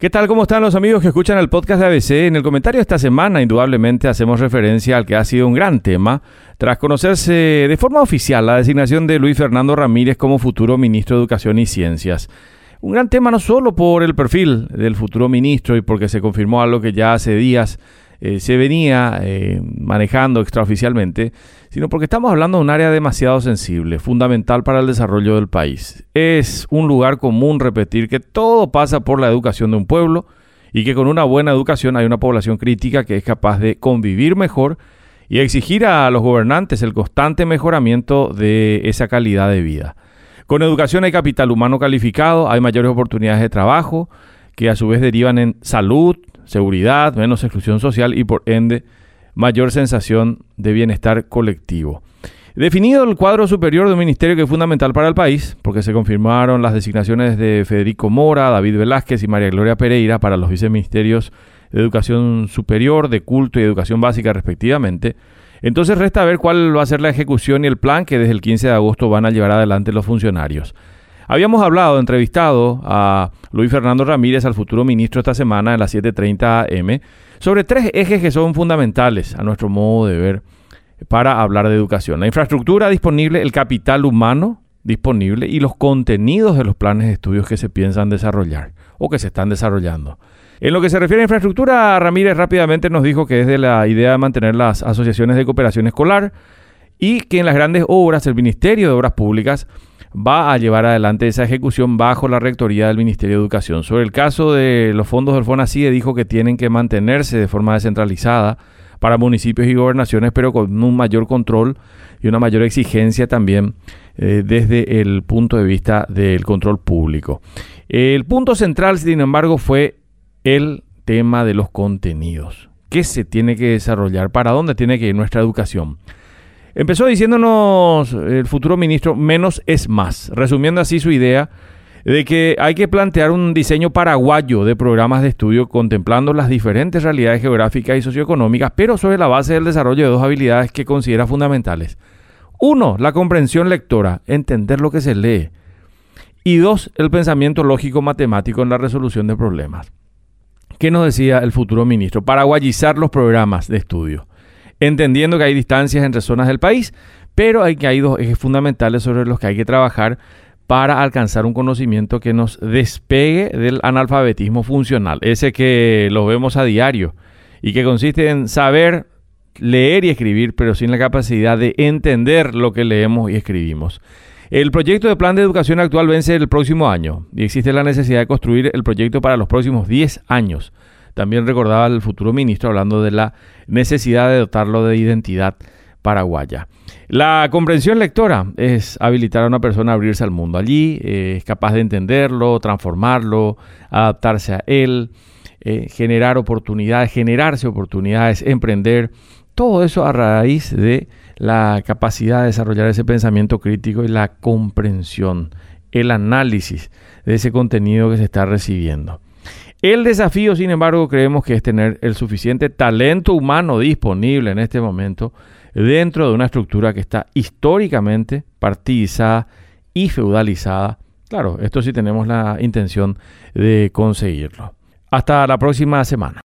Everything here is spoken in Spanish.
¿Qué tal? ¿Cómo están los amigos que escuchan el podcast de ABC? En el comentario de esta semana, indudablemente, hacemos referencia al que ha sido un gran tema tras conocerse de forma oficial la designación de Luis Fernando Ramírez como futuro ministro de Educación y Ciencias. Un gran tema no solo por el perfil del futuro ministro y porque se confirmó algo que ya hace días eh, se venía eh, manejando extraoficialmente, sino porque estamos hablando de un área demasiado sensible, fundamental para el desarrollo del país. Es un lugar común repetir que todo pasa por la educación de un pueblo y que con una buena educación hay una población crítica que es capaz de convivir mejor y exigir a los gobernantes el constante mejoramiento de esa calidad de vida. Con educación hay capital humano calificado, hay mayores oportunidades de trabajo, que a su vez derivan en salud, seguridad, menos exclusión social y por ende mayor sensación de bienestar colectivo. Definido el cuadro superior de un ministerio que es fundamental para el país, porque se confirmaron las designaciones de Federico Mora, David Velázquez y María Gloria Pereira para los viceministerios de Educación Superior, de Culto y Educación Básica respectivamente, entonces resta ver cuál va a ser la ejecución y el plan que desde el 15 de agosto van a llevar adelante los funcionarios. Habíamos hablado, entrevistado a Luis Fernando Ramírez, al futuro ministro esta semana en las 7.30 am, sobre tres ejes que son fundamentales a nuestro modo de ver para hablar de educación. La infraestructura disponible, el capital humano disponible y los contenidos de los planes de estudios que se piensan desarrollar o que se están desarrollando. En lo que se refiere a infraestructura, Ramírez rápidamente nos dijo que es de la idea de mantener las asociaciones de cooperación escolar y que en las grandes obras el Ministerio de Obras Públicas va a llevar adelante esa ejecución bajo la rectoría del Ministerio de Educación. Sobre el caso de los fondos del FONACIE dijo que tienen que mantenerse de forma descentralizada para municipios y gobernaciones, pero con un mayor control y una mayor exigencia también eh, desde el punto de vista del control público. El punto central, sin embargo, fue el tema de los contenidos. ¿Qué se tiene que desarrollar? ¿Para dónde tiene que ir nuestra educación? Empezó diciéndonos el futuro ministro, menos es más, resumiendo así su idea de que hay que plantear un diseño paraguayo de programas de estudio contemplando las diferentes realidades geográficas y socioeconómicas, pero sobre la base del desarrollo de dos habilidades que considera fundamentales. Uno, la comprensión lectora, entender lo que se lee. Y dos, el pensamiento lógico matemático en la resolución de problemas. ¿Qué nos decía el futuro ministro? Paraguayizar los programas de estudio entendiendo que hay distancias entre zonas del país, pero hay que hay dos ejes fundamentales sobre los que hay que trabajar para alcanzar un conocimiento que nos despegue del analfabetismo funcional, ese que lo vemos a diario y que consiste en saber leer y escribir, pero sin la capacidad de entender lo que leemos y escribimos. El proyecto de plan de educación actual vence el próximo año y existe la necesidad de construir el proyecto para los próximos 10 años. También recordaba el futuro ministro hablando de la necesidad de dotarlo de identidad paraguaya. La comprensión lectora es habilitar a una persona a abrirse al mundo. Allí eh, es capaz de entenderlo, transformarlo, adaptarse a él, eh, generar oportunidades, generarse oportunidades, emprender. Todo eso a raíz de la capacidad de desarrollar ese pensamiento crítico y la comprensión, el análisis de ese contenido que se está recibiendo. El desafío, sin embargo, creemos que es tener el suficiente talento humano disponible en este momento dentro de una estructura que está históricamente partidizada y feudalizada. Claro, esto sí tenemos la intención de conseguirlo. Hasta la próxima semana.